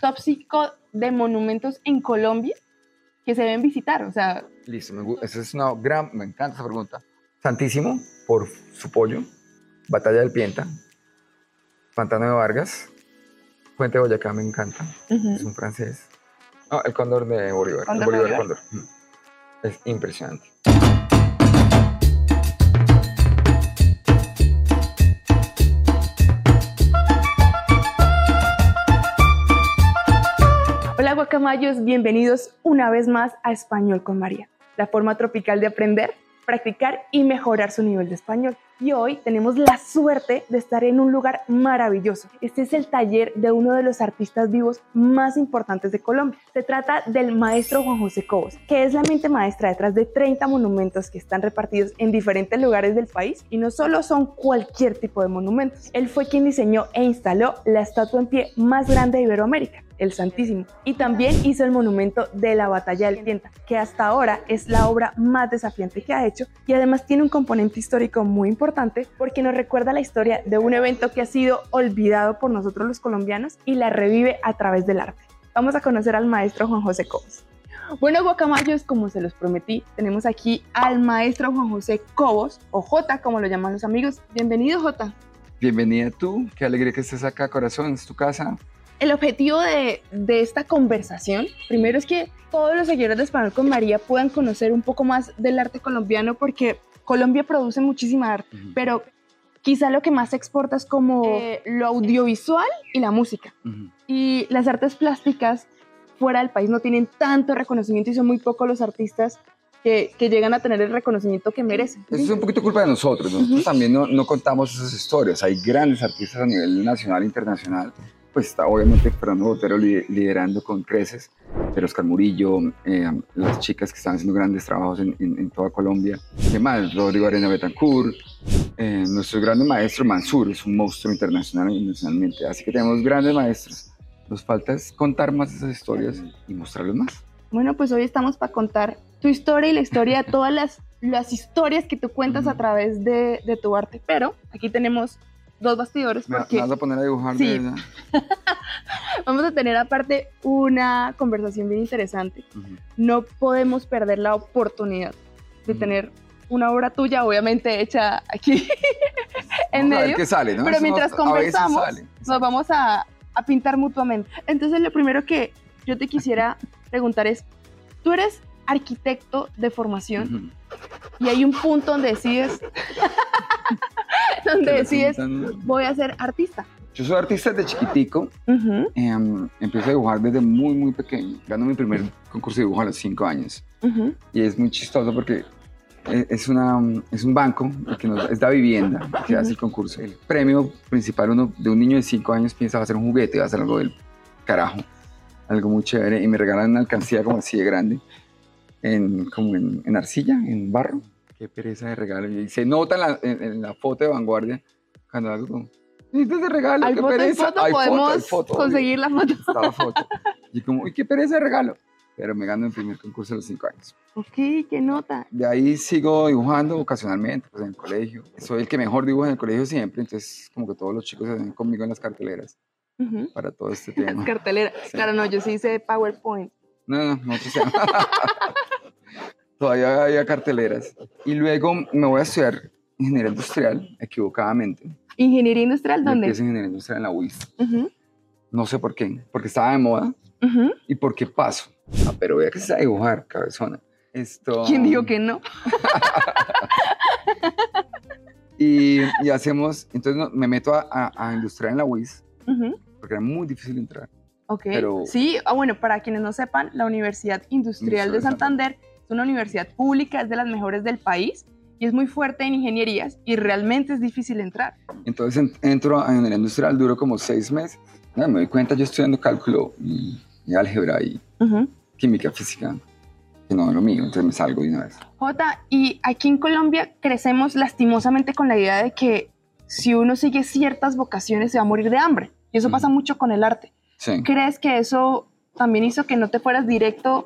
top 5 de monumentos en Colombia que se deben visitar. O sea, Listo, me, esa es una gran, me encanta esa pregunta. Santísimo, por su pollo, Batalla del Pienta, Pantano de Vargas, Puente de Boyacá me encanta, es un francés. No, el cóndor de Bolívar, el Bolívar Bolívar. cóndor. Es impresionante. Bienvenidos una vez más a Español con María, la forma tropical de aprender, practicar y mejorar su nivel de español. Y hoy tenemos la suerte de estar en un lugar maravilloso. Este es el taller de uno de los artistas vivos más importantes de Colombia. Se trata del maestro Juan José Cobos, que es la mente maestra detrás de 30 monumentos que están repartidos en diferentes lugares del país y no solo son cualquier tipo de monumentos. Él fue quien diseñó e instaló la estatua en pie más grande de Iberoamérica, el Santísimo. Y también hizo el monumento de la Batalla del Pienta, que hasta ahora es la obra más desafiante que ha hecho y además tiene un componente histórico muy importante porque nos recuerda la historia de un evento que ha sido olvidado por nosotros los colombianos y la revive a través del arte. Vamos a conocer al maestro Juan José Cobos. Bueno, guacamayos, como se los prometí, tenemos aquí al maestro Juan José Cobos, o J, como lo llaman los amigos. Bienvenido, J. Bienvenida tú, qué alegría que estés acá, corazón, es tu casa. El objetivo de, de esta conversación, primero es que todos los seguidores de Español con María puedan conocer un poco más del arte colombiano, porque Colombia produce muchísima arte, pero quizá lo que más se exporta es como eh, lo audiovisual y la música. Ujú. Y las artes plásticas fuera del país no tienen tanto reconocimiento y son muy pocos los artistas que, que llegan a tener el reconocimiento que merecen. Eso es un poquito culpa de nosotros. Nosotros también no, no contamos esas historias. Hay grandes artistas a nivel nacional e internacional. Pues está obviamente Fernando Botero li- liderando con creces, pero Oscar Murillo, eh, las chicas que están haciendo grandes trabajos en, en- en toda Colombia. ¿Qué más? Rodrigo Arena Betancourt, eh, nuestro gran maestro Mansur es un monstruo internacional y nacionalmente. Así que tenemos grandes maestros. Nos falta es contar más esas historias y mostrarlos más. Bueno, pues hoy estamos para contar tu historia y la historia de todas las, las historias que tú cuentas a través de, de tu arte. Pero aquí tenemos dos bastidores ¿Me, me porque vas a poner a dibujar? Sí. de verdad? vamos a tener aparte una conversación bien interesante. Ujú. No podemos perder la oportunidad de Ujú. tener una obra tuya, obviamente hecha aquí en Vamos a ver medio. qué sale, ¿no? pero Eso mientras veces conversamos, sale. nos vamos a, a pintar mutuamente. Entonces, lo primero que yo te quisiera preguntar es, tú eres arquitecto de formación Ujú. y hay un punto donde decides, donde decides, voy a ser artista. Yo soy artista desde chiquitico. Ujú, em, empecé a dibujar desde muy, muy pequeño. Gano mi primer concurso de dibujo a los 5 años. ujú. Y es muy chistoso porque e- es, una, es un banco que nos, es la vivienda que hace el concurso. El premio principal uno, de un niño de 5 años piensa va a ser un juguete, va a ser algo del carajo, algo muy chévere. Y me regalan una alcancía como así de grande, en, como en, en arcilla, en barro. Qué pereza de regalo. Y se nota en la, en- en la foto de vanguardia cuando algo como... ¿Necesitas de regalo? Hay qué foto, pereza. foto, Hay podemos hay foto, obvio conseguir la foto. foto. Y como, uy, qué pereza de regalo. Pero me gano el primer concurso a los cinco años. Ok, qué nota. De ahí sigo dibujando ocasionalmente, pues en el colegio. Soy el que mejor dibuja en el colegio siempre, entonces como que todos los chicos se ven conmigo en las carteleras Ujú. para todo este Las tema. carteleras. Sí. Claro, no, yo sí hice PowerPoint. No, no, no. Todavía había carteleras. Y luego me voy a estudiar ingeniería industrial, equivocadamente. Ingeniería industrial, Yo ¿dónde? empiezo ingeniería industrial en la UIS. No sé por qué, porque estaba de moda ujú. y porque paso. Ah, pero vea que se sabe dibujar, cabezona. Esto... ¿Quién dijo que no? Y, y hacemos, entonces me meto a, a, a industrial en la UIS, porque era muy difícil entrar. Ok. Pero- Sí, ah, bueno, para quienes no sepan, la Universidad Industrial de Santander es una universidad pública, es de las mejores del país y es muy fuerte en ingenierías y realmente es difícil entrar. Entonces en- entro a ingeniería industrial, duro como seis meses. No, me doy cuenta, yo estudiando cálculo y, y álgebra y Ujú. química física, que no es lo mío, entonces me salgo de una vez. Jota, y aquí en Colombia crecemos lastimosamente con la idea de que si uno sigue ciertas vocaciones se va a morir de hambre. Y eso Ujú. pasa mucho con el arte. Sí. ¿Crees que eso también hizo que no te fueras directo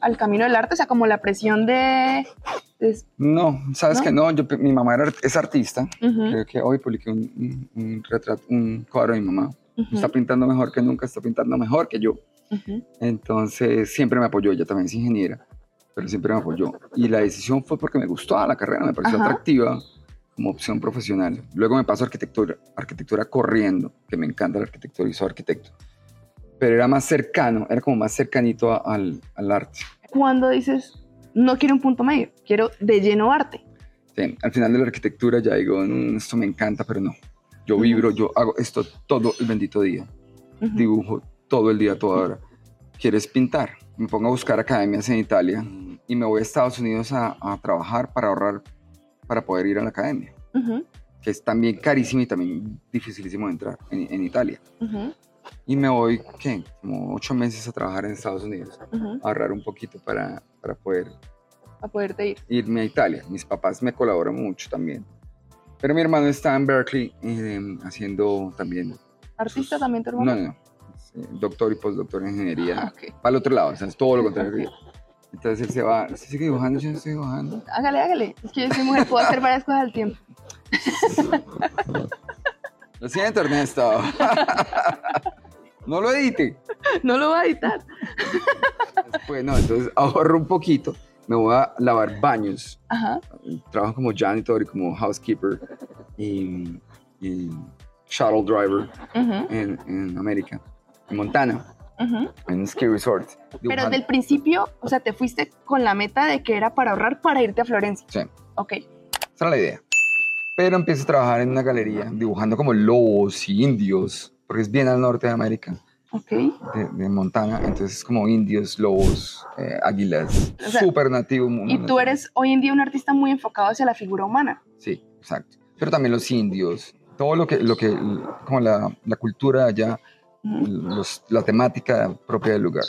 al camino del arte? O sea, como la presión de... de- No, sabes ¿No? que no, yo, mi mamá era, es artista, Ujú. creo que hoy publiqué un, un, un retrato, un cuadro de mi mamá, Está pintando mejor que nunca, está pintando mejor que yo. Entonces siempre me apoyó, ella también es ingeniera, pero siempre me apoyó. Y la decisión fue porque me gustó la carrera, me pareció atractiva como opción profesional. Luego me paso a arquitectura, arquitectura corriendo, que me encanta la arquitectura y soy arquitecto. Pero era más cercano, era como más cercanito al, al arte. Cuando dices, no quiero un punto medio, quiero de lleno arte. Sí, al final de la arquitectura ya digo, mm, esto me encanta, pero no. Yo vibro, yo hago esto todo el bendito día. Dibujo todo el día, toda hora. ¿Quieres pintar? Me pongo a buscar academias en Italia y me voy a Estados Unidos a, a trabajar para ahorrar, para poder ir a la academia. Que es también carísimo y también dificilísimo entrar en, en Italia. Y me voy, ¿qué? Como ocho meses a trabajar en Estados Unidos. A ahorrar un poquito para, para poder a poderte ir. Irme a Italia. Mis papás me colaboran mucho también. Pero mi hermano está en Berkeley eh, haciendo también. ¿Artista también tu hermano? No, no, no. doctor y postdoctor en ingeniería. Ah, okay. Para el otro lado, o sea, es todo lo contrario. Entonces él se va, ¿se sigue dibujando? Yo estoy dibujando. Hágale, hágale. Es que yo soy mujer, puedo hacer varias cosas al tiempo. Lo siento, Ernesto. No lo edite. No lo va a editar. Después, no, entonces ahorro un poquito me voy a lavar baños. Trabajo como janitor y como housekeeper y, shuttle driver en, en, América, en Montana, en un ski resort. Pero desde el principio, o sea, te fuiste con la meta de que era para ahorrar para irte a Florencia. Sí. Ok. Esa era la idea. Pero empiezo a trabajar en una galería dibujando como lobos y indios, porque es bien al norte de América de, Montana, entonces como indios, lobos, eh, águilas, súper nativo. Y tú eres hoy en día un artista muy enfocado hacia la figura humana. Sí, exacto. Pero también los indios, todo lo que, lo que como la, la cultura allá, los, la temática propia del lugar.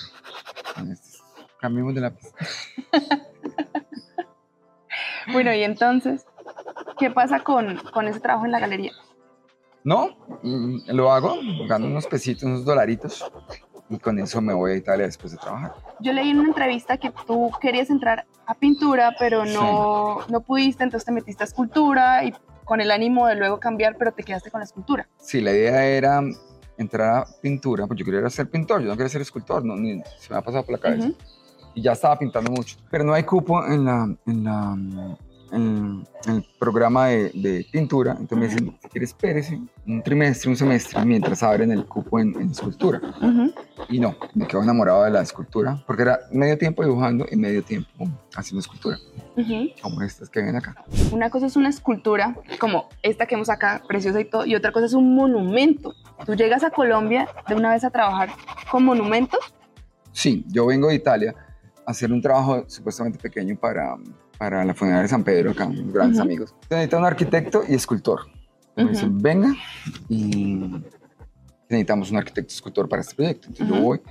Cambiemos de la bueno, y entonces, ¿qué pasa con, con ese trabajo en la galería? No, mm, lo hago, gano unos pesitos, unos dolaritos y con eso me voy a Italia después de trabajar. Yo leí en una entrevista que tú querías entrar a pintura, pero no, no pudiste, entonces te metiste a escultura y con el ánimo de luego cambiar, pero te quedaste con la escultura. Sí, la idea era entrar a pintura, pues yo quería ser pintor, yo no quería ser escultor, no, ni, se me ha pasado por la cabeza. Y ya estaba pintando mucho, pero no hay cupo en la, en la en, el programa de, pintura, entonces me dicen, si quieres, espérese un trimestre, un semestre, mientras abren el cupo en, escultura. Y no, me quedo enamorado de la escultura, porque era medio tiempo dibujando y medio tiempo haciendo escultura, como estas que ven acá. Una cosa es una escultura, como esta que vemos acá, preciosa y todo, y otra cosa es un monumento. ¿Tú llegas a Colombia de una vez a trabajar con monumentos? Sí, yo vengo de Italia a hacer un trabajo supuestamente pequeño para para la funeraria de San Pedro, acá, unos grandes amigos. Necesita un arquitecto y escultor. Me dicen, venga, y necesitamos un arquitecto escultor para este proyecto. Entonces yo voy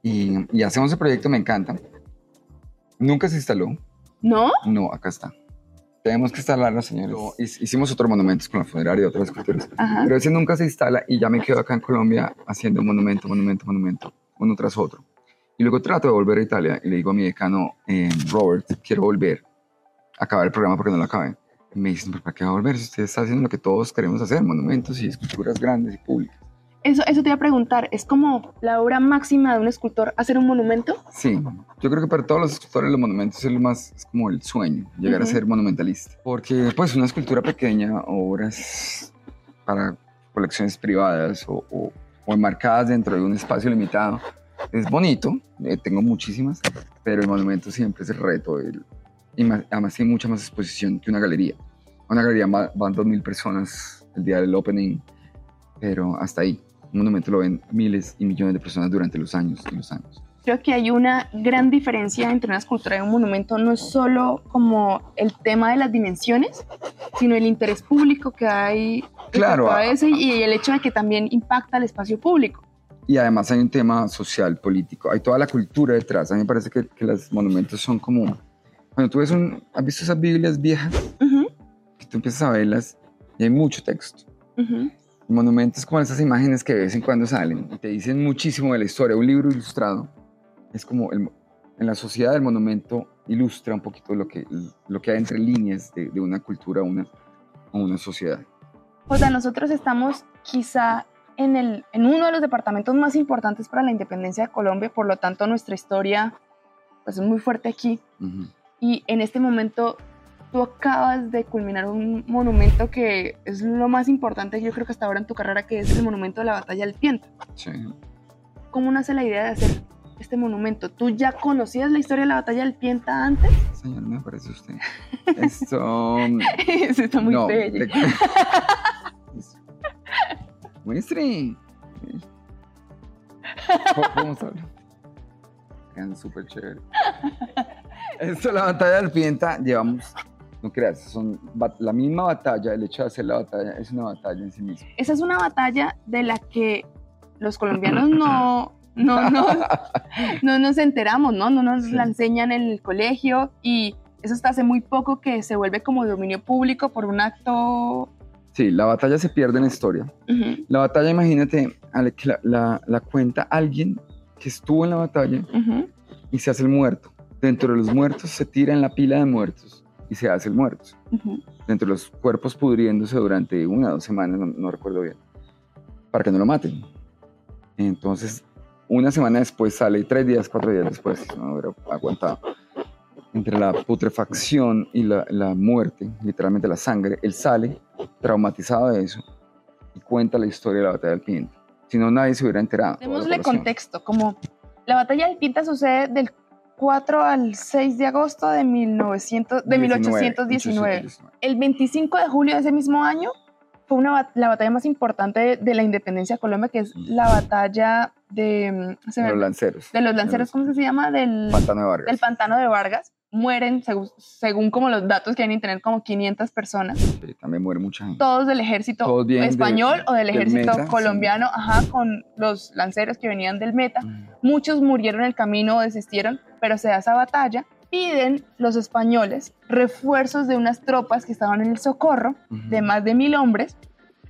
y, y, hacemos el proyecto, me encanta. Nunca se instaló. ¿No? No, acá está. Tenemos que instalarlo, señores. Hicimos otros monumentos con la funeraria y otras esculturas. Pero ese nunca se instala y ya me quedo acá en Colombia haciendo monumento, monumento, monumento, uno tras otro. Y luego trato de volver a Italia y le digo a mi decano, eh, Robert, quiero volver acabar el programa porque no lo acabé. Y me dicen, ¿para qué va a volver? Si usted está haciendo lo que todos queremos hacer, monumentos y esculturas grandes y públicas. Eso, eso te iba a preguntar, ¿es como la obra máxima de un escultor hacer un monumento? Sí, yo creo que para todos los escultores los monumentos es, lo más, es como el sueño, llegar a ser monumentalista. Porque pues una escultura pequeña, obras para colecciones privadas o, o, o enmarcadas dentro de un espacio limitado, es bonito, eh, tengo muchísimas, pero el monumento siempre es el reto. El, y además tiene mucha más exposición que una galería. Una galería van 2.000 personas el día del opening, pero hasta ahí. Un monumento lo ven miles y millones de personas durante los años y los años. Creo que hay una gran diferencia entre una escultura y un monumento, no es solo como el tema de las dimensiones, sino el interés público que hay claro, a ese y el hecho de que también impacta el espacio público. Y además hay un tema social, político, hay toda la cultura detrás. A mí me parece que, que los monumentos son como cuando tú ves un, ¿has visto esas Biblias viejas? Que tú empiezas a verlas y hay mucho texto. Monumentos como esas imágenes que de vez en cuando salen y te dicen muchísimo de la historia. Un libro ilustrado es como el, en la sociedad del monumento ilustra un poquito lo que, lo que hay entre líneas de, de una cultura o una, una sociedad. O sea, nosotros estamos quizá en, el, en uno de los departamentos más importantes para la independencia de Colombia, por lo tanto nuestra historia pues, es muy fuerte aquí. Ujú. Y en este momento tú acabas de culminar un monumento que es lo más importante yo creo que hasta ahora en tu carrera, que es el monumento de la batalla del Pienta. Sí. ¿Cómo nace la idea de hacer este monumento? ¿Tú ya conocías la historia de la batalla del Pienta antes? Señor, me parece usted. Esto. Eso está muy no, bello. le- Muestre. Po- Podemos hablar. Quedan súper chévere. Esto, la batalla del Pienta, llevamos. No creas, son la misma batalla, el hecho de hacer la batalla es una batalla en sí misma. Esa es una batalla de la que los colombianos no, no, no, no nos enteramos, ¿no? No nos Sí. la enseñan en el colegio y eso hasta hace muy poco que se vuelve como dominio público por un acto... Sí, la batalla se pierde en la historia. Ujú, La batalla, imagínate, la, la- la cuenta alguien que estuvo en la batalla ujú, y se hace el muerto. Dentro de los muertos se tira en la pila de muertos y se hace el muerto. ujú. Dentro de los cuerpos pudriéndose durante una o dos semanas, no, no recuerdo bien, para que no lo maten. Entonces, una semana después sale, tres días, cuatro días después, no hubiera aguantado. Entre la putrefacción y la, la muerte, literalmente la sangre, él sale traumatizado de eso y cuenta la historia de la batalla del Piente. Si no, nadie se hubiera enterado. Démosle contexto, como la batalla del Pinta sucede del 4 al 6 de agosto de, 1900, de 1819. 1819. El 25 de julio de ese mismo año fue una, la batalla más importante de, de la independencia de Colombia, que es la batalla de, mm, De los lanceros. de los lanceros, ¿cómo se llama? Del, Pantano de Vargas. del pantano de Vargas. Mueren, segu- según como los datos que hay en internet, como 500 personas, también muere mucha gente. todos del ejército Todos vienen de- español o del del ejército Meta, sí. colombiano, ajá, con los lanceros que venían del Meta. Mm. Muchos murieron en el camino o desistieron, pero se da esa batalla. Piden los españoles refuerzos de unas tropas que estaban en el Socorro, de más de mil hombres,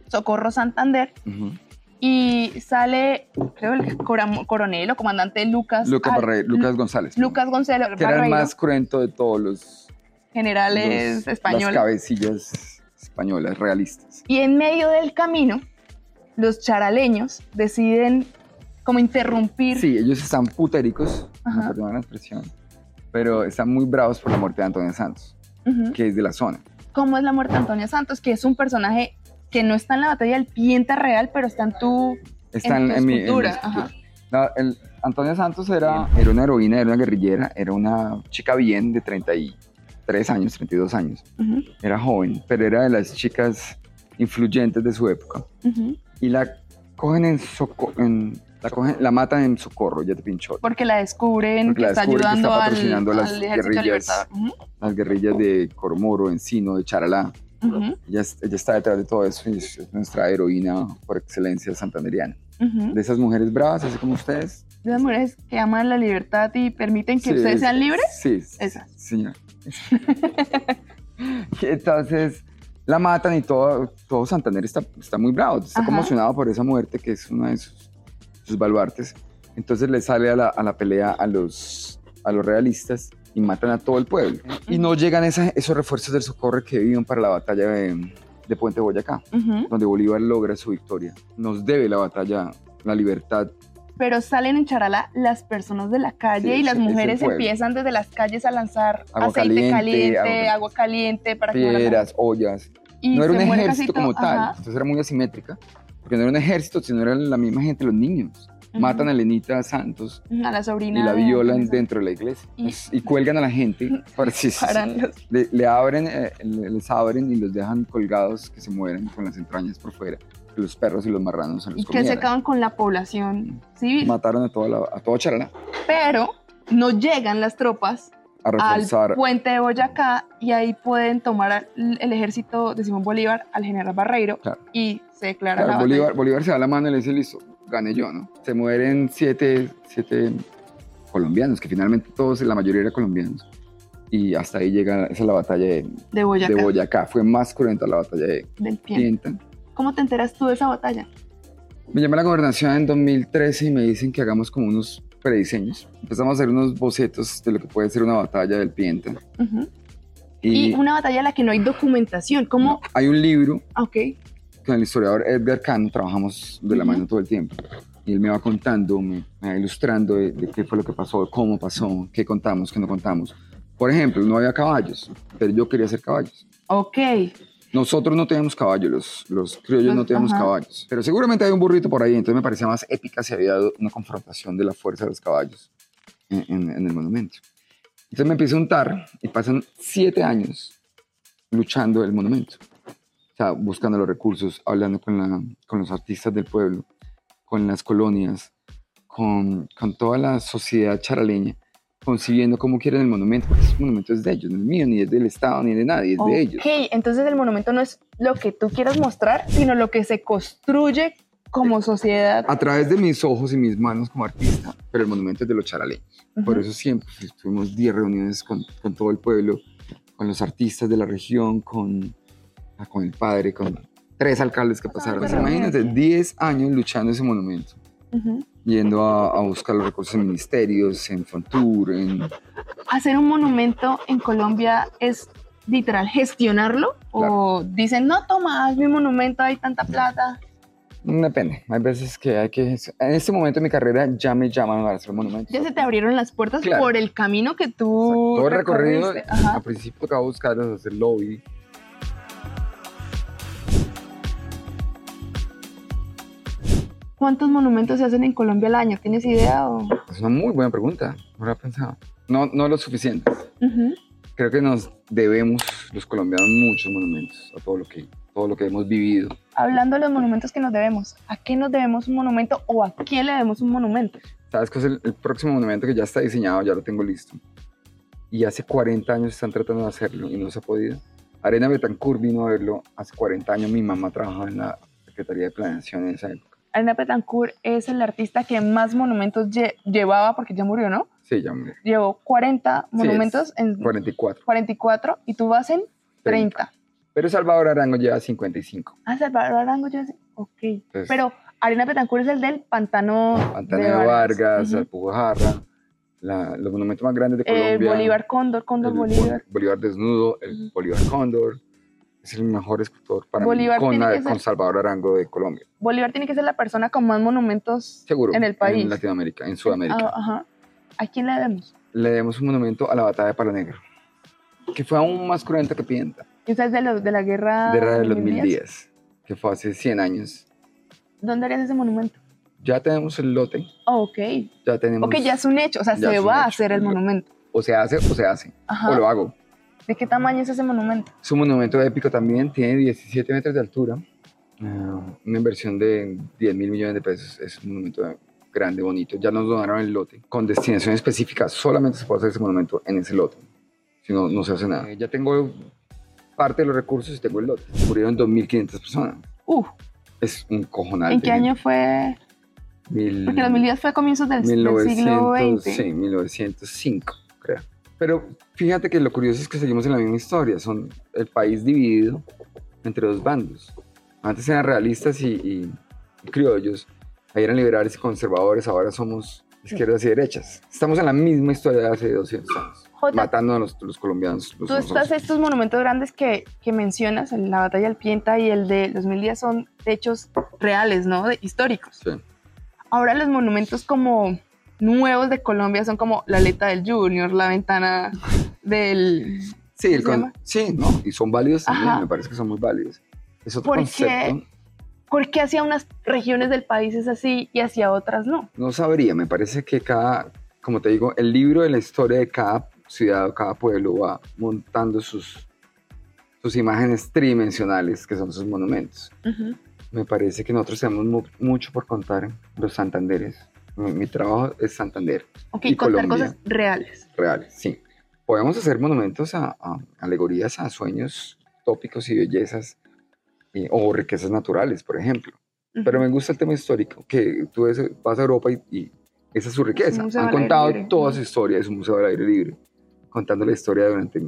Socorro Santander, Ujú. Y sale, creo, el coronel o comandante Lucas, Lucas, Barre- Lucas González. Lucas Gonzalo que era el más cruento de todos los, generales los- las españoles. cabecillas españolas realistas. Y en medio del camino, los charaleños deciden como interrumpir. Sí, ellos están putéricos, Ajá. la expresión, pero están muy bravos por la muerte de Antonio Santos, que es de la zona. cómo es la muerte de Antonia Santos, que es un personaje que no está en la batalla del Pienta real, pero está en tu... Están tu mi- mi escultura, escultura. ajá. No, el- Antonio Santos era, era una heroína, era una guerrillera, era una chica bien de 33 años, 32 años. Ujú, Era joven, pero era de las chicas influyentes de su época. ujú. Y la cogen en, en la, cogen- la matan en socorro, ya te pinchó. Porque la descubren Porque que la está descubren que ayudando está al, patrocinando las al guerrillas. libertador. Ujú, Las guerrillas de Cormoro, Encino, de Charalá. Ujú, Ella, ella está detrás de todo eso y es, es nuestra heroína por excelencia santanderiana. ujú. De esas mujeres bravas, así como ustedes. De las mujeres que aman la libertad y permiten que Sí, ustedes es- sean libres. Sí, Esas. señor. Entonces la matan y todo, todo Santander está, está muy bravo, está Ajá. conmocionado por esa muerte que es uno de sus, sus baluartes. Entonces le sale a la, a la pelea a los, a los realistas y matan a todo el pueblo. Y no llegan esa- esos refuerzos del socorro que vivían para la batalla de, de Puente Boyacá, donde Bolívar logra su victoria. Nos debe la batalla, la libertad. Pero salen en Charalá las personas de la calle Sí, y las mujeres empiezan desde las calles a lanzar Agua aceite caliente, caliente, agua- agua, caliente para que Piedras, ollas, y no era un ejército como tal, entonces era muy asimétrica, porque no era un ejército, sino era la misma gente, los niños. Matan a Lenita Santos a la sobrina y la de violan Antonio dentro de la iglesia Y- y, cuelgan a la gente. Para, sí, sí, sí. Le, le abren, eh, le- les abren y los dejan colgados que se mueren con las entrañas por fuera. Los perros y los marranos se los y que se comieran. acaban con la población civil. Mataron a, toda la, a todo Charalá Pero no llegan las tropas a reforzar. al puente de Boyacá y ahí pueden tomar al- el ejército de Simón Bolívar al general Barreiro Claro. y se declara Claro, la Bolívar. Bolívar se da la mano y le dice, listo, gané yo, ¿no? Se mueren siete, siete colombianos, que finalmente todos, la mayoría eran colombianos. Y hasta ahí llega, esa es la batalla de, de Boyacá, de Boyacá. Fue más cruenta la batalla de del pie. Pienta. ¿Cómo te enteras tú de esa batalla? Me llama la gobernación en 2013 y me dicen que hagamos como unos prediseños. Empezamos a hacer unos bocetos de lo que puede ser una batalla del Pienta. Ujú. Y, Y una batalla en la que no hay documentación. ¿Cómo? hay un libro Ah, Ok. que con el historiador Edgar Cano trabajamos de la mano todo el tiempo. Y él me va contando, me, va ilustrando de, de qué fue lo que pasó, cómo pasó, qué contamos, qué no contamos. Por ejemplo, no había caballos, pero yo quería hacer caballos. Ok. Nosotros no teníamos caballos, los, los criollos no teníamos ajá. caballos. Pero seguramente hay un burrito por ahí, entonces me parecía más épica si había una confrontación de la fuerza de los caballos en, en- en el monumento. Entonces me empiezo a untar y pasan siete años luchando el monumento. Sea, buscando los recursos, hablando con, la- con los artistas del pueblo, con las colonias, con, con toda la sociedad charaleña, concibiendo cómo quieren el monumento, porque ese monumento es de ellos, no es mío, ni es del Estado, ni de nadie, es de ellos. Ok, entonces el monumento no es lo que tú quieras mostrar, sino lo que se construye como sociedad. a través de mis ojos y mis manos como artista, pero el monumento es de los charaleños. Por Ujú. eso siempre tuvimos 10 reuniones con, con todo el pueblo, con los artistas de la región, con, con el padre, con tres alcaldes que pasaron. Imagínate, imagínate. 10 años luchando ese monumento, Ujú. yendo a, a buscar los recursos en ministerios, en Fontur, en... Hacer un monumento en Colombia es literal gestionarlo o dicen, no, toma, haz mi monumento, hay tanta plata. Depende, hay veces que hay que... En este momento de mi carrera ya me llaman para hacer monumentos. Ya se te abrieron las puertas Claro. por el camino que tú Todo el recorrido, al principio tocaba buscar hacer lobby, ¿Cuántos monumentos se hacen en Colombia al año? ¿Tienes idea? O... Es una muy buena pregunta, no lo he pensado. No, no lo suficiente. Ujú. Creo que nos debemos los colombianos muchos monumentos a todo lo que, todo lo que hemos vivido. Hablando de los monumentos que nos debemos, ¿a qué nos debemos un monumento o a quién le debemos un monumento? ¿Sabes cuál es el, el próximo monumento que ya está diseñado? Ya lo tengo listo. Y hace 40 años están tratando de hacerlo y no se ha podido. Arena Betancourt vino a verlo hace 40 años. Mi mamá trabajaba en la Secretaría de Planeación en esa época. Arena Betancourt es el artista que más monumentos lle- llevaba, porque ya murió, ¿no? Sí, ya hombre. Llevó 40 Sí, monumentos es en 44. 44 y tú vas en 30. Pero Salvador Arango lleva 55. Ah, Salvador Arango, sé. Ok. Entonces, Pero Arena Betancourt es el del pantano, Pantano de Vargas, Ujú. Alpujarra, la- los monumentos más grandes de El Colombia. Bolívar Cóndor, Cóndor el Bolívar. Bol- Bolívar desnudo, el. Bolívar Cóndor. Es el mejor escultor para Bolívar mí con, la- que con ser- Salvador Arango de Colombia. Bolívar tiene que ser la persona con más monumentos Seguro. en el país. En Latinoamérica, en Sudamérica. Ah, ajá. ¿A quién le debemos? Le demos un monumento a la batalla de Palo Negro, que fue aún más cruenta que Pienta, Esa es de, los- de la guerra de los mil mil días. días, que fue hace 100 años. ¿Dónde harías ese monumento? Ya tenemos el lote, Oh, ok. ya tenemos... Ok, ya es un hecho. O sea, se va a hacer el monumento. O se hace o se hace, Ajá. o lo hago. ¿De qué tamaño es ese monumento? Es un monumento épico también, tiene 17 metros de altura, ah, una inversión de 10 mil millones de pesos, es un monumento grande, bonito. Ya nos donaron el lote con destinación específica, solamente se puede hacer ese monumento en ese lote, si no, no se hace nada. Eh, ya tengo parte de los recursos y tengo el lote. Murieron 2.500 personas, Uh, es un cojonal. ¿en qué año fue? Mil- Porque los mil días fue a comienzos del, del siglo 1900, XX. Sí, 1905, creo. Pero fíjate que lo curioso es que seguimos en la misma historia. Son el país dividido entre dos bandos. Antes eran realistas y, y- y criollos. Ahí eran liberales y conservadores. Ahora somos izquierdas y derechas. Estamos en la misma historia de hace 200 años. Jota, Matando a los, los colombianos. los Tú estás, estos monumentos grandes que, que mencionas, el- la batalla del Pienta y el de los mil días, son hechos reales, ¿no? De- históricos. Sí. Ahora los monumentos como nuevos de Colombia son como la aleta del Junior, la ventana del... Sí, el ¿Cómo se con- sí, ¿no? Y son válidos también. Ajá. Me parece que son muy válidos. Es otro ¿Por qué? concepto. ¿Por qué hacia unas regiones del país es así y hacia otras no? No sabría, me parece que cada, como te digo, el libro de la historia de cada ciudad o cada pueblo va montando sus, sus imágenes tridimensionales, que son sus monumentos. Me parece que nosotros tenemos mu- mucho por contar los Santanderes. Mi, mi trabajo es Santander, Ok, Y contar Colombia. cosas reales. reales, sí. Podemos hacer monumentos a, a alegorías a sueños tópicos y bellezas, eh, o riquezas naturales, por ejemplo. Pero me gusta el tema histórico, que tú vas a Europa y, y esa es su riqueza. Han contado libre. toda su historia, es un museo al aire libre, contando la historia durante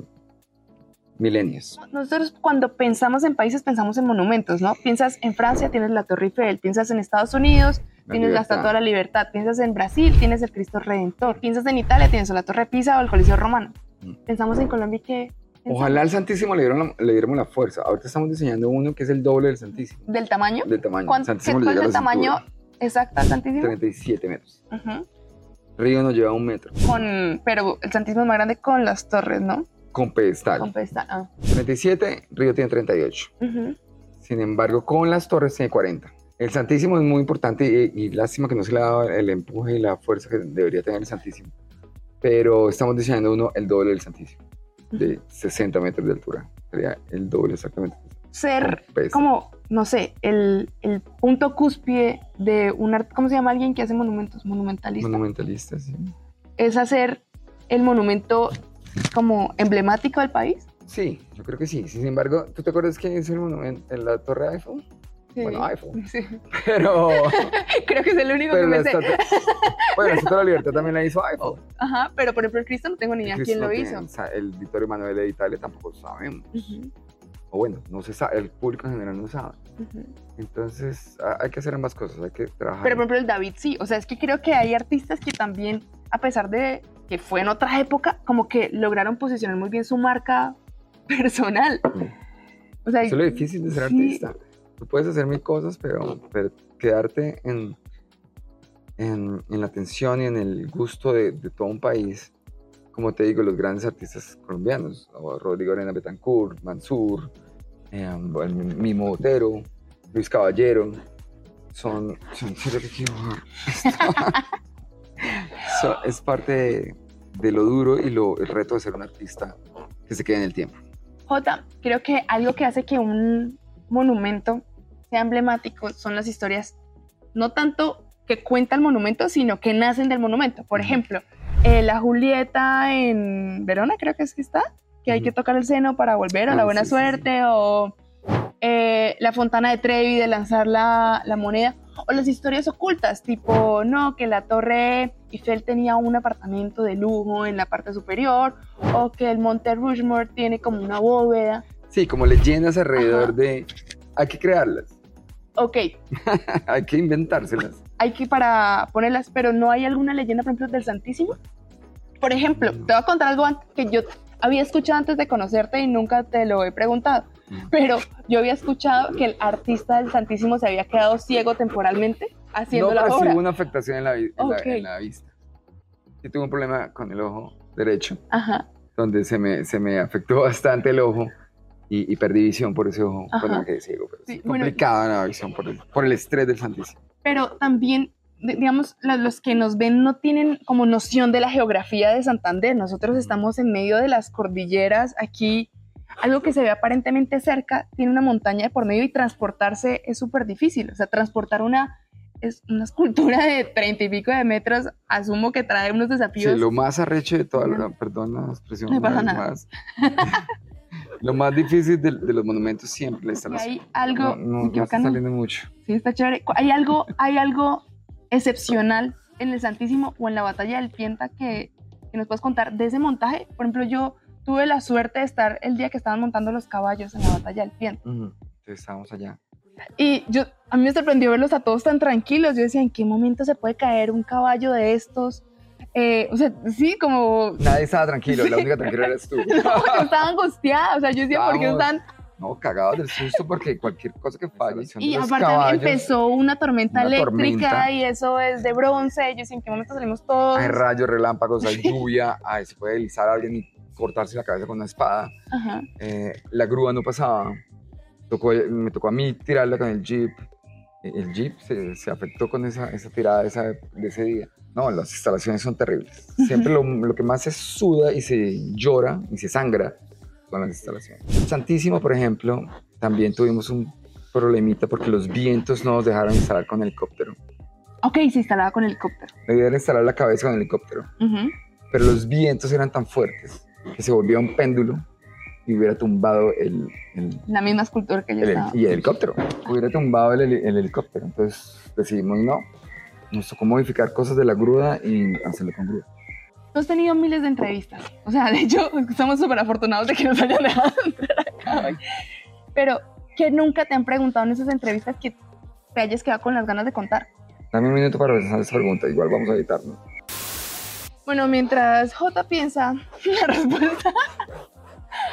milenios. Nosotros cuando pensamos en países pensamos en monumentos, ¿no? Piensas en Francia, tienes la Torre Eiffel, piensas en Estados Unidos, La tienes la libertad. Estatua de la Libertad, piensas en Brasil, tienes el Cristo Redentor, piensas en Italia, tienes la Torre Pisa o el Coliseo Romano. Mm. Pensamos en Colombia y ¿qué, Ojalá al Santísimo le, dieron la- le diéramos la fuerza. Ahorita estamos diseñando uno que es el doble del Santísimo. ¿Del tamaño? Del tamaño. ¿Cuán- Santísimo qué- le ¿Cuál llega es el la tamaño exacto al Santísimo? 37 metros. Ujú. Río nos lleva un metro. Con, pero el Santísimo es más grande con las torres, ¿no? Con pedestal. Con pedestal. Ah. 37, Río tiene 38. Ujú. Sin embargo, con las torres tiene 40. El Santísimo es muy importante y, y lástima que no se le ha dado el empuje y la fuerza que debería tener el Santísimo. Pero estamos diseñando uno el doble del Santísimo, de 60 metros de altura. Sería el doble exactamente. Ser como, no sé, el, el punto cúspide de un art- ¿cómo se llama alguien que hace monumentos? Monumentalista. Monumentalista, sí. es hacer el monumento como emblemático del país. Sí, yo creo que sí. Sin embargo, ¿tú te acuerdas que es el monumento en la Torre Eiffel? Bueno, iPhone. Sí. Pero, Creo que es el único que me sé. estatua, bueno, la Estatua de la Libertad también la hizo iPhone. Ajá, pero por ejemplo el Cristo no tengo ni idea quién lo hizo. tiene, o sea, el Vittorio Emanuele de Italia tampoco sabemos. Ujú, O bueno, no se sabe, el público en general no sabe. ujú. Entonces, a- hay que hacer ambas cosas, hay que trabajar. Pero por ejemplo el David sí, o sea, es que creo que hay artistas que también, a pesar de que fue en otra época, como que lograron posicionar muy bien su marca personal. O sea, Eso es lo difícil de ser sí. artista. Tú puedes hacer mil cosas, pero, pero quedarte en, en, en la atención y en el gusto de, de todo un país, como te digo, los grandes artistas colombianos, Rodrigo Arena Betancourt, Mansur, eh, el Mimo Botero, Luis Caballero, son... son sí, lo que quiero, ah, So- es parte de, de lo duro y lo, el reto de ser un artista que se quede en el tiempo. Jota, creo que algo que hace que un monumento sea emblemático son las historias, no tanto que cuenta el monumento, sino que nacen del monumento. Por ejemplo, eh, la Julieta en Verona, creo que es que está, que hay que tocar el seno para volver la Ah, buena sí, sí, sí. suerte, o eh, la fontana de Trevi de lanzar la, la moneda, o las historias ocultas, tipo, no, que la torre Eiffel tenía un apartamento de lujo en la parte superior, o que el Monte Rushmore tiene como una bóveda. Sí, como leyendas alrededor Ajá. de... Hay que crearlas, Ok, hay que inventárselas. hay que para ponerlas, pero no hay alguna leyenda, por ejemplo, del Santísimo. Por ejemplo, No. te voy a contar algo que yo había escuchado antes de conocerte y nunca te lo he preguntado, pero yo había escuchado que el artista del Santísimo se había quedado ciego temporalmente haciendo no, la pero obra. hubo una afectación en la, en la- Ok. en la vista. Yo tuve un problema con el ojo derecho, Ajá, donde se me, se me afectó bastante el ojo y, y perdí visión por ese ojo cuando Ajá. me quedé ciego. Pero Sí, bueno, complicada la visión por el, por el estrés del Santísimo. pero también, digamos, los que nos ven no tienen como noción de la geografía de Santander. Nosotros estamos en medio de las cordilleras, aquí algo que se ve aparentemente cerca tiene una montaña de por medio y transportarse es súper difícil. O sea, transportar una, es una escultura de treinta y pico de metros, asumo que trae unos Sí, desafíos. lo más arrecho de toda la, perdón la expresión, No pasa nada. más. lo más difícil de, de los monumentos siempre instalación. hay algo, No, no, no está saliendo mucho. Sí, está chévere. Hay algo, hay algo excepcional en el Santísimo o en la batalla del Pienta que, que nos puedes contar de ese montaje. Por ejemplo, yo tuve la suerte de estar el día que estaban montando los caballos en la batalla del Pienta. Ujú. Entonces estábamos allá. Y yo, a mí me sorprendió verlos a todos tan tranquilos. Yo decía, ¿en qué momento se puede caer un caballo de estos? Eh, o sea, sí, como... Nadie estaba tranquilo, la Sí. única tranquila eres tú. No, yo estaba angustiada. O sea, yo decía, ¿por qué Vamos. están...? No, cagados del susto porque cualquier cosa que falle. Y aparte caballos, empezó una tormenta una eléctrica tormenta. y eso es de bronce. Yo decía, ¿en qué momento salimos todos? Hay rayos, relámpagos, hay lluvia, ay, se puede deslizar a alguien y cortarse la cabeza con una espada. Ajá. Eh, la grúa no pasaba. Tocó, me tocó a mí tirarla con el jeep. Eh, El jeep se, se afectó con esa, esa tirada de, esa- de ese día. No, las instalaciones son terribles. Siempre lo, lo que más se suda y se llora y se sangra son las instalaciones. Santísimo, por ejemplo, también tuvimos un problemita porque los vientos no nos dejaron instalar con helicóptero. Ok, se instalaba con helicóptero. Era instalar la cabeza con helicóptero, Ujú. pero los vientos eran tan fuertes que se volvía un péndulo y hubiera tumbado el, el- La misma escultura que yo el- estaba. y el helicóptero. Hubiera tumbado el, el helicóptero. Entonces decidimos no. Nos tocó modificar cosas de la grúa y hacerlo con grúa. Tú has tenido miles de entrevistas. O sea, de hecho, somos súper afortunados de que nos hayan dejado entrar acá hoy. Pero, ¿qué nunca te han preguntado en esas entrevistas que te hayas quedado con las ganas de contar? Dame un minuto para realizar esa pregunta. Igual vamos a evitarlo. Bueno, mientras J piensa la respuesta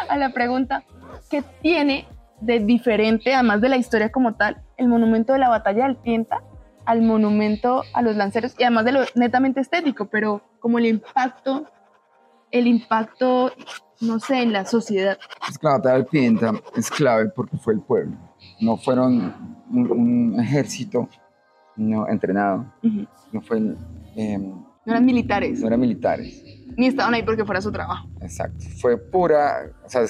a la pregunta, ¿qué tiene de diferente, además de la historia como tal, el monumento de la batalla del Pienta al monumento a los lanceros y además de lo netamente estético, pero como el impacto, el impacto, no sé, en la sociedad. Es que la batalla del Pienta es clave porque fue el pueblo, no fueron un, un ejército no entrenado, Ujú. no fue eh, No eran militares, no eran militares. ni estaban ahí porque fuera su trabajo. Exacto. Fue pura, o sea,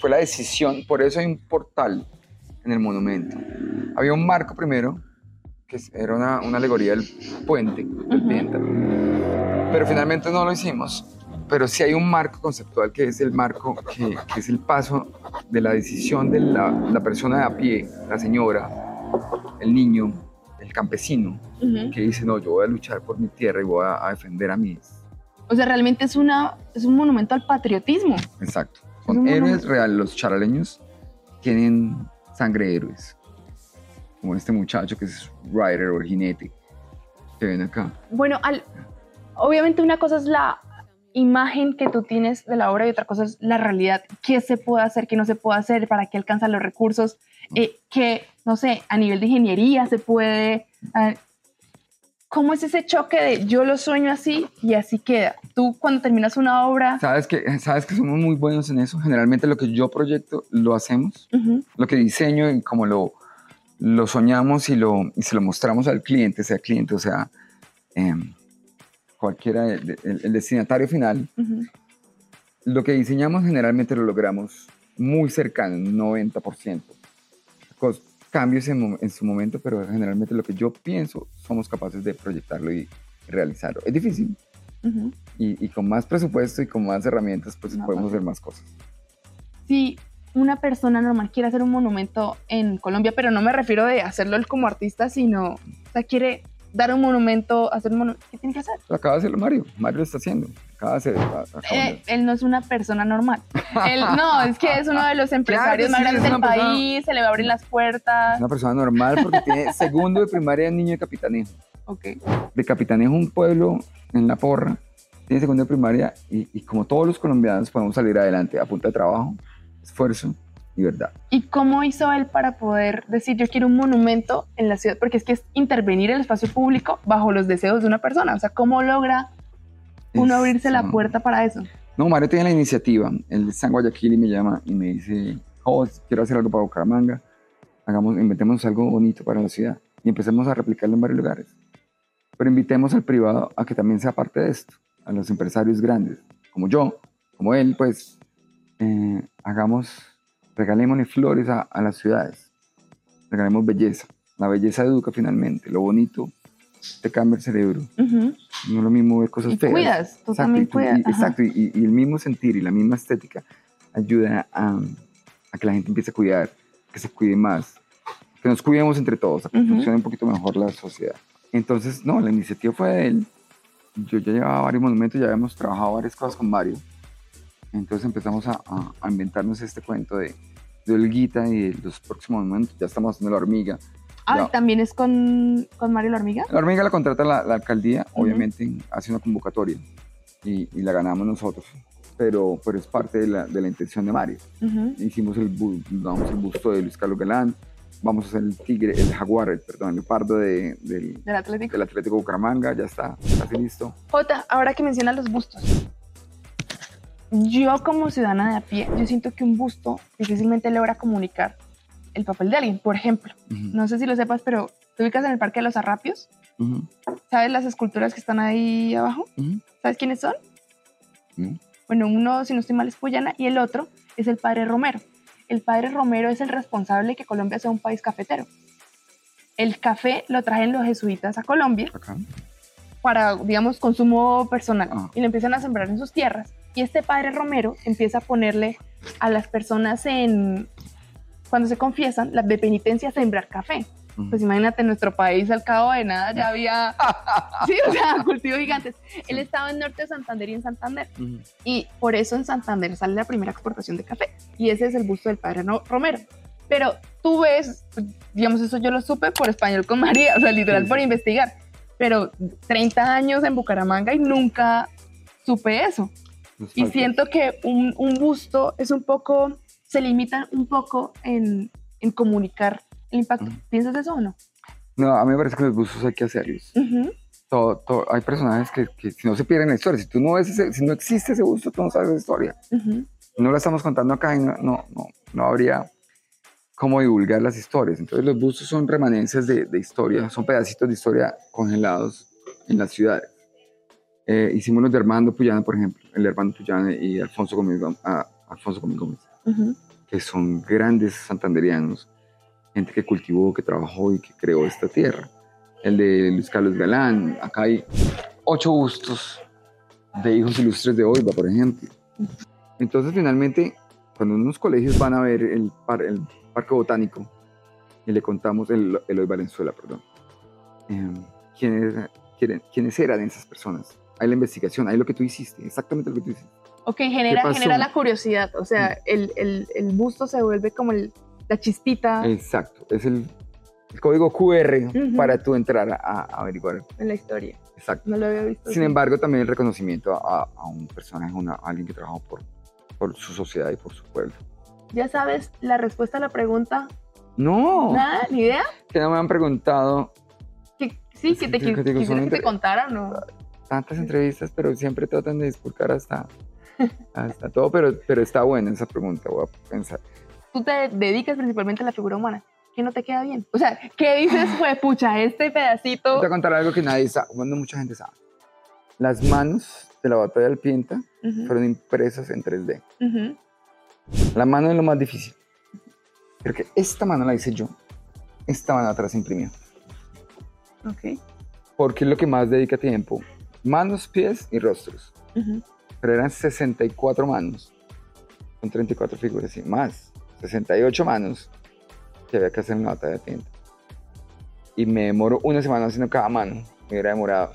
fue la decisión, por eso hay un portal en el monumento. Había un marco primero, que era una, una alegoría del puente, del. Pienta, pero finalmente no lo hicimos. Pero sí hay un marco conceptual que es el marco que, que es el paso de la decisión de la, la persona de a pie, la señora, el niño, el campesino, Ujú. que dice, no, yo voy a luchar por mi tierra y voy a, a defender a mis, O sea, realmente es, una, es un monumento al patriotismo. Exacto. Son héroes reales. Los charaleños tienen sangre héroes. Como este muchacho que es rider o jinete que ven acá. Bueno, al, obviamente una cosa es la imagen que tú tienes de la obra y otra cosa es la realidad. ¿Qué se puede hacer, qué no se puede hacer, para qué alcanzan los recursos? Eh, que, no sé, a nivel de ingeniería se puede... ah, ¿Cómo es ese choque de yo lo sueño así y así queda? Tú cuando terminas una obra... ¿Sabes que, Sabes que somos muy buenos en eso. Generalmente lo que yo proyecto lo hacemos. Ujú, Lo que diseño y como lo, lo soñamos y, lo, y se lo mostramos al cliente, sea cliente o sea em, cualquiera, el, el- el destinatario final, lo que diseñamos generalmente lo logramos muy cercano, un 90%. Cos- cambios en, su momento, pero generalmente lo que yo pienso somos capaces de proyectarlo y realizarlo. Es difícil y, y con más presupuesto y con más herramientas pues No, podemos hacer más cosas. si una persona normal quiere hacer un monumento en Colombia, pero no me refiero de hacerlo él como artista, sino, o sea, quiere dar un monumento, hacer un monumento, ¿qué tiene que hacer? Lo acaba de hacerlo Mario, Mario lo está haciendo. Acaba de hacer, acaba de- Eh, él no es una persona normal. Él, no, es que es uno de los empresarios más grandes es del persona- país, se le va a abrir las es puertas. una persona normal porque tiene segundo de primaria niño de Capitanejo. Ok. De Capitanejo, un pueblo en La Porra, tiene segundo de primaria y, y como todos los colombianos podemos salir adelante a punta de trabajo, esfuerzo y verdad. ¿Y cómo hizo él para poder decir yo quiero un monumento en la ciudad? Porque es que es intervenir en el espacio público bajo los deseos de una persona. O sea, ¿cómo logra uno Es, abrirse la puerta para eso? No, Mario tiene la iniciativa. Él está en Guayaquil y me llama y me dice, oh, quiero hacer algo para Bucaramanga. Hagamos, inventemos algo bonito para la ciudad y empecemos a replicarlo en varios lugares. Pero invitemos al privado a que también sea parte de esto, a los empresarios grandes, como yo, como él, pues, eh, hagamos, regalémosle flores a, a las ciudades, regalemos belleza. La belleza educa finalmente, lo bonito te cambia el cerebro. Ujú. No es lo mismo ver cosas Y feas. cuidas, tú Exacto, también y tú- cuidas. y- exacto, y, el mismo sentir y la misma estética ayuda a, a que la gente empiece a cuidar, que se cuide más, que nos cuidemos entre todos, a que Ujú. funcione un poquito mejor la sociedad. Entonces, no, la iniciativa fue de él. Yo ya llevaba varios monumentos, ya habíamos trabajado varias cosas con Mario. Entonces empezamos a, a- a inventarnos este cuento de, de Olguita y de los próximos monumentos. Ya estamos haciendo la hormiga. Ah, Ya. también es con, con Mario la hormiga. La hormiga la contrata la, la alcaldía, Ujú. obviamente hace una convocatoria y, y la ganamos nosotros, pero, pero es parte de la, de la intención de Mario. Ujú. Hicimos el, damos el busto de Luis Carlos Galán, vamos a hacer el tigre, el jaguar, el, perdón, el leopardo de- del, Del Atlético. del Atlético Bucaramanga, ya está, casi listo. Jota, ahora que mencionas los bustos. Yo como ciudadana de a pie, yo siento que un busto difícilmente logra comunicar el papel de alguien. Por ejemplo, no sé si lo sepas, pero te ubicas en el Parque de los Arrapios. ¿Sabes las esculturas que están ahí abajo? ¿Sabes quiénes son? No. Bueno, uno, si no estoy mal, es Puyana y el otro es el padre Romero. El padre Romero es el responsable de que Colombia sea un país cafetero. El café lo trajen los jesuitas a Colombia para, digamos, consumo personal Ah. y lo empiezan a sembrar en sus tierras. Y este padre Romero empieza a ponerle a las personas en, cuando se confiesan, la de penitencia, sembrar café. Pues imagínate, en nuestro país al cabo de nada ya había, sí, o sea, cultivos gigantes. Él estaba en norte de Santander y en Santander. Y por eso en Santander sale la primera exportación de café. Y ese es el busto del padre Romero. Pero tú ves, digamos, eso yo lo supe por español con María, o sea, literal Sí, por investigar. Pero 30 años en Bucaramanga y nunca supe eso. Nos Y siento que un, un busto es un poco, se limita un poco en, en comunicar el impacto. Ujú. ¿Piensas eso o no? No, a mí me parece que los bustos hay que hacerlos. Ujú. Todo, todo- hay personajes que, que si no se pierden la historia, si tú no ves ese- si no existe ese busto, tú no sabes esa historia. Ujú. No la estamos contando acá y no, no, no, no habría cómo divulgar las historias. Entonces los bustos son remanencias de, de historia, son pedacitos de historia congelados en las ciudades. Eh, hicimos los de Armando Puyana, por ejemplo, el de Armando Puyana y Alfonso Gómez, Gó- ah, Alfonso Gómez Gómez, Ujú. que son grandes santanderianos, gente que cultivó, que trabajó y que creó esta tierra. El de Luis Carlos Galán, acá hay ocho bustos de hijos ilustres de Oiva, por ejemplo. Entonces, finalmente, cuando unos colegios van a ver el, par- el parque botánico y le contamos, el Eloy Valenzuela, perdón, em, ¿quiénes, quién- quiénes eran esas personas. Hay la investigación, hay lo que tú hiciste, exactamente lo que tú hiciste. Ok, genera, genera la curiosidad. O sea, el, el, el busto se vuelve como el- la chispita Exacto, es el, código QR Ujú. para tú entrar a, a averiguar. en la historia. Exacto. No lo había visto. Sin así. embargo, también el reconocimiento a, a un personaje, una- a alguien que trabajó por, por su sociedad y por su pueblo. ¿Ya sabes la respuesta a la pregunta? No, ¿Nada? ¿Ni idea? que no me han preguntado Que, sí, que te, Sí, que quisieras te inter- contaran, ¿no? Tantas entrevistas, pero siempre tratan de disculpar hasta, hasta todo, pero, pero está buena esa pregunta, voy a pensar. Tú te dedicas principalmente a la figura humana. ¿Qué no te queda bien? O sea, ¿qué dices, fue pucha, este pedacito? Te voy a contar algo que nadie sabe, bueno, mucha gente sabe. Las manos de la batalla del Pienta Ujú, fueron impresas en 3D. ujú. La mano es lo más difícil. Porque esta mano la hice yo. Esta mano atrás se imprimió. Ok. Porque es lo que más dedica tiempo. Manos, pies y rostros. Ujú. Pero eran 64 manos. Con 34 figuras y más. 68 manos que había que hacer en la batalla de tinta. Y me demoro una semana haciendo cada mano. Me hubiera demorado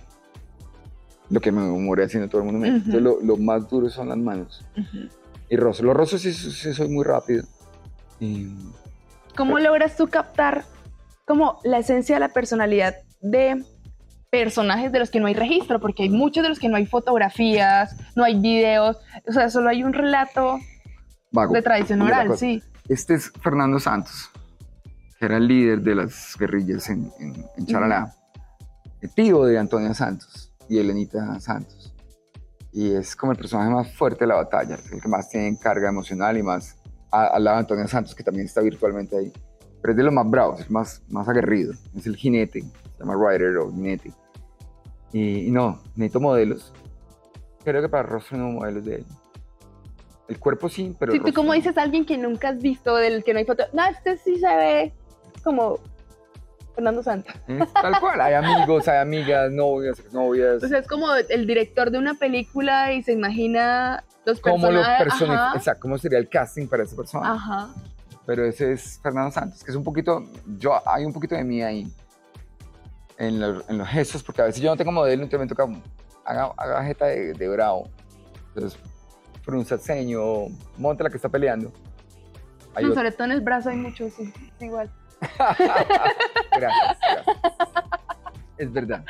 lo que me demoré haciendo todo el mundo. Entonces lo, lo más duro son las manos. Ujú. Y rostros. Los rostros sí, sí soy muy rápido. Y ¿Cómo logras tú captar como la esencia de la personalidad de personajes de los que no hay registro? Porque hay muchos de los que no hay fotografías, no hay videos, o sea, solo hay un relato vago. de tradición oral, sí. Este es Fernando Santos, que era el líder de las guerrillas en, en, en Charalá, el tío de Antonio Santos y Elenita Santos. Y es como el personaje más fuerte de la batalla, el que más tiene carga emocional y más a- al lado de Antonio Santos, que también está virtualmente ahí. Pero es de los más bravos, es más, más aguerrido, es el jinete, se llama rider o jinete. Y, y no, necesito modelos. Creo que para rostro no modelos de él. El cuerpo sí, pero Si tú como dices a alguien que nunca has visto, del que no hay foto, no, este sí se ve como Fernando Santos. Es tal cual, hay amigos, hay amigas, novias, novias. O sea, es como el director de una película y se imagina los ¿Cómo lo personajes. personifica? ajá, Exacto, ¿cómo sería el casting para esa persona? Ajá. Pero ese es Fernando Santos, que es un poquito, yo, hay un poquito de mí ahí, en, los- en los gestos, porque a veces yo no tengo modelo, entonces me toca, haga, haga jeta de, de bravo. Entonces, frunza el ceño, monte la que está peleando. Hay No, sobre todo en el brazo hay mucho, sí, igual. Gracias, gracias. Es verdad.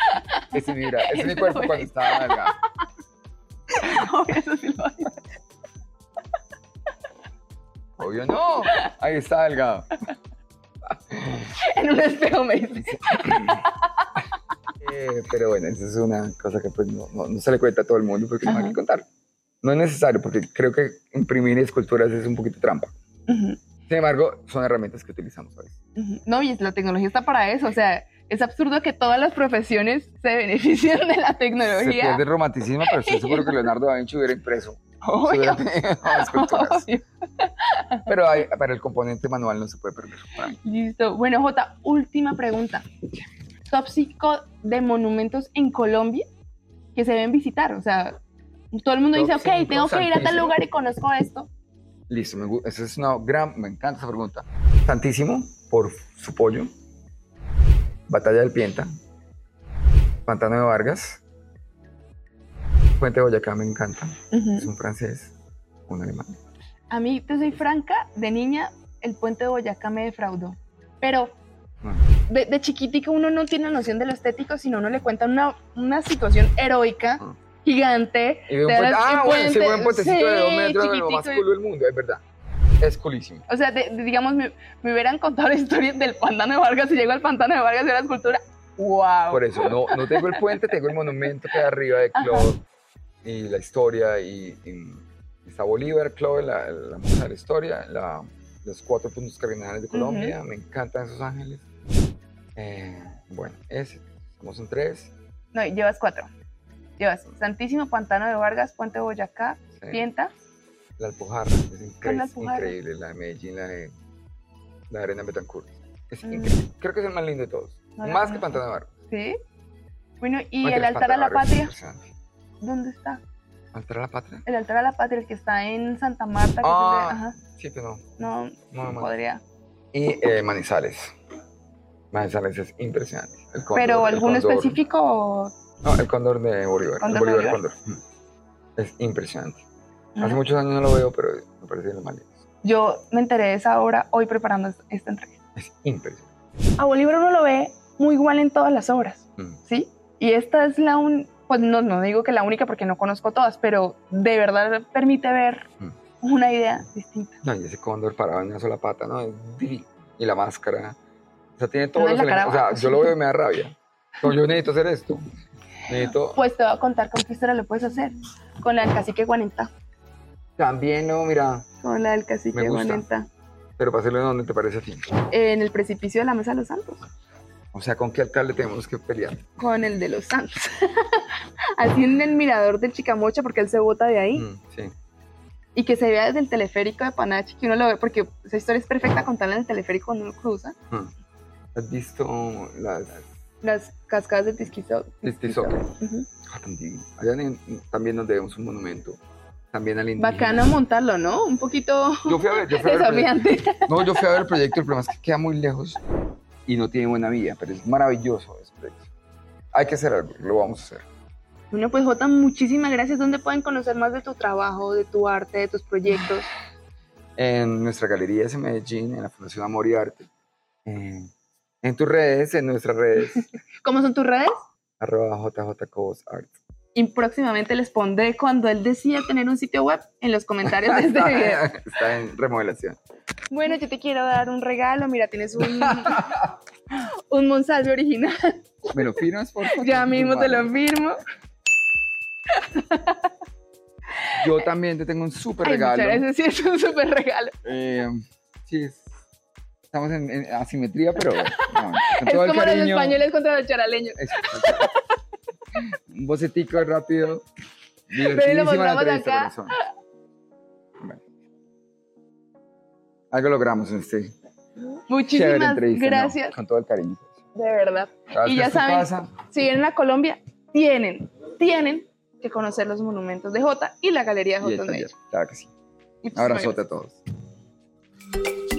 Es mi, bra- es mi cuerpo cuando estaba delgado. Eso sí lo hay. Obvio no. Ahí está delgado. En un espejo me dice. Eh, pero bueno, esa es una cosa que pues no, no- no se le cuenta a todo el mundo porque no hay Ajá. que contar. No es necesario porque creo que imprimir esculturas es un poquito trampa. Ujú, Sin embargo, son herramientas que utilizamos a veces. ujú. No, y la tecnología está para eso. O sea, es absurdo que todas las profesiones se beneficien de la Se tecnología. pierde el romanticismo, pero estoy seguro que Leonardo da Vinci hubiera impreso. Obvio, obvio. Pero hay- para el componente manual no se puede perder. Listo. Bueno, Jota, última pregunta. Top 5 de monumentos en Colombia que se deben visitar. O sea, todo el mundo Top dice, ok, cinco, tengo que ir a tal lugar y conozco esto. Listo, me, esa es una gran, me encanta esa pregunta. Santísimo, por su pollo. Batalla del Pienta. Pantano de Vargas. Puente de Boyacá me encanta. Ujú. Es un francés, un alemán. A mí, te soy franca, de niña, el puente de Boyacá me defraudó. Pero Bueno, de, de chiquitica uno no tiene noción de lo estético, sino uno le cuenta una, una situación heroica Ah. gigante. Y ve un te puente- ah, bueno, puente, buen puentecito de dos sí, metros, lo más chiquitico. cool del mundo, es verdad. Es coolísimo. O sea, de- de- digamos, me, me hubieran contado la historia del pantano de Vargas y llego al pantano de Vargas y veo la escultura. ¡Wow! Por eso, no, no tengo el puente, tengo el monumento que hay arriba de Ajá. Y la historia. Y, y está Bolívar, Claude, la, la de la historia, la- los cuatro puntos cardinales de Colombia. Me encantan esos ángeles. Eh, bueno, ese. Estamos en tres. No, llevas cuatro. Llevas Santísimo Pantano de Vargas, Puente Boyacá, sí. Pienta. La Alpujarra, es ¿Qué es incre- la Alpujarra? increíble. La de Medellín, la de, la de Arena Betancourt. Es Mm. increíble. Creo que es el más lindo de todos. No más que. Pantano de Vargas. ¿Sí? Bueno, ¿y el altar a la patria? ¿Dónde está? ¿Altar a la patria? El altar a la patria, el que está en Santa Marta. Que Ah. ajá, Sí, pero no, no. no, no, podría. Y eh, Manizales. Manizales es impresionante. El cóndor, ¿Pero el alguno cóndor- específico o...? No, el cóndor de Bolívar. ¿Cóndor el de Bolívar Bolívar? cóndor. Mm. Es impresionante. Hace Ajá. muchos años no lo veo, pero me parece de los más lindos. Yo me enteré de esa obra hoy preparando es- esta entrevista. Es impresionante. A Bolívar uno lo ve muy igual en todas las obras, Mm. ¿sí? Y esta es la un... Pues no, no digo que la única porque no conozco todas, pero de verdad permite ver Mm. una idea distinta. No, y ese cóndor parado en una sola pata, ¿no? Y la máscara. O sea, tiene todos No, los elementos. O sea, yo sí. lo veo y me da rabia. No, yo necesito hacer esto. Necesito. Pues te voy a contar con qué historia lo puedes hacer. Con la del cacique Guanenta. También, no, mira. Con la del cacique. Guanenta. Pero para hacerlo en donde te parece a ti. En el precipicio de la Mesa de los Santos. O sea, ¿con qué alcalde tenemos que pelear? Con el de los Santos. Así en el mirador del Chicamocha, porque él se bota de ahí. Mm, sí. Y que se vea desde el teleférico de Panachi, que uno lo ve, porque esa historia es perfecta contarla en el teleférico cuando uno cruza. Mm. ¿Has visto las Las cascadas de Tisquizo. Tizoque? Ujú. Ah, tan divino. Allá en- también nos debemos un monumento. También al indígena. Bacano montarlo, ¿no? Un poquito Yo fui a ver, yo fui a ver el proyecto. desafiante. No, yo fui a ver el proyecto, el problema es que queda muy lejos y no tiene buena vía, pero es maravilloso ese proyecto. Hay que hacer algo, lo vamos a hacer. Bueno, pues Jota, muchísimas gracias. ¿Dónde pueden conocer más de tu trabajo, de tu arte, de tus proyectos? En nuestra galería en Medellín, en la Fundación Amor y Arte. En, en tus redes, en nuestras redes, ¿Cómo son tus redes? arroba JJ Art. Y próximamente les pondré cuando él decida tener un sitio web en los comentarios de este video. Está en remodelación. Bueno, yo te quiero dar un regalo. Mira, tienes un, un Monsalve original. ¿Me lo firmas, por favor? Ya mismo te lo firmo. Yo también te tengo un súper regalo. gracias. Sí, es un súper regalo. Eh, sí, es- estamos en, en asimetría, pero no, con Es todo el como los españoles contra los charaleños. Eso, un bocetico rápido. Divertidísima la entrevista, corazón. Bueno. Algo logramos en este Muchísimas entrevista. ¿no? gracias, Con todo el cariño. de verdad. Y ya saben, casa. si vienen a Colombia, tienen, tienen que conocer los monumentos de Jota y la galería Jota. Claro que sí. Muchísimas Abrazote gracias. a todos.